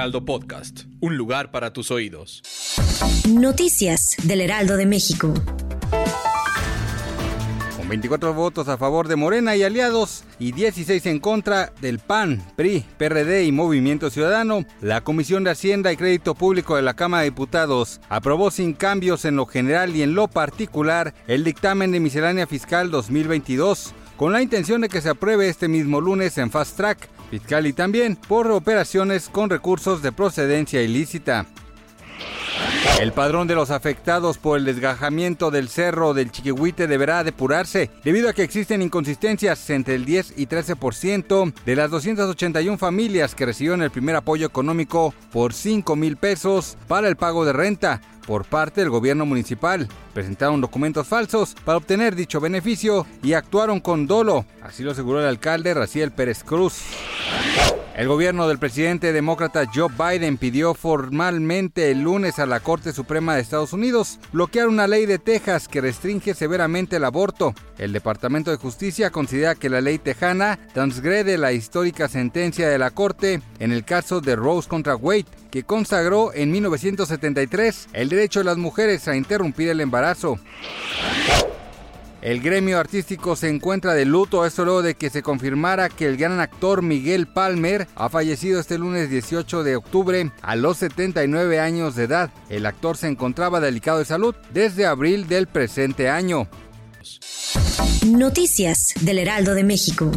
Heraldo Podcast, un lugar para tus oídos. Noticias del Heraldo de México. Con 24 votos a favor de Morena y aliados y 16 en contra del PAN, PRI, PRD y Movimiento Ciudadano, la Comisión de Hacienda y Crédito Público de la Cámara de Diputados aprobó sin cambios en lo general y en lo particular el dictamen de miscelánea fiscal 2022 con la intención de que se apruebe este mismo lunes en Fast Track fiscal y también por operaciones con recursos de procedencia ilícita. El padrón de los afectados por el desgajamiento del cerro del Chiquihuite deberá depurarse debido a que existen inconsistencias entre el 10 y 13% de las 281 familias que recibieron el primer apoyo económico por 5 mil pesos para el pago de renta por parte del gobierno municipal. Presentaron documentos falsos para obtener dicho beneficio y actuaron con dolo, así lo aseguró el alcalde Raciel Pérez Cruz. El gobierno del presidente demócrata Joe Biden pidió formalmente el lunes a la Corte Suprema de Estados Unidos bloquear una ley de Texas que restringe severamente el aborto. El Departamento de Justicia considera que la ley tejana transgrede la histórica sentencia de la Corte en el caso de Rose contra Wade, que consagró en 1973 el derecho de las mujeres a interrumpir el embarazo. El gremio artístico se encuentra de luto, esto luego de que se confirmara que el gran actor Miguel Palmer ha fallecido este lunes 18 de octubre a los 79 años de edad. El actor se encontraba delicado de salud desde abril del presente año. Noticias del Heraldo de México.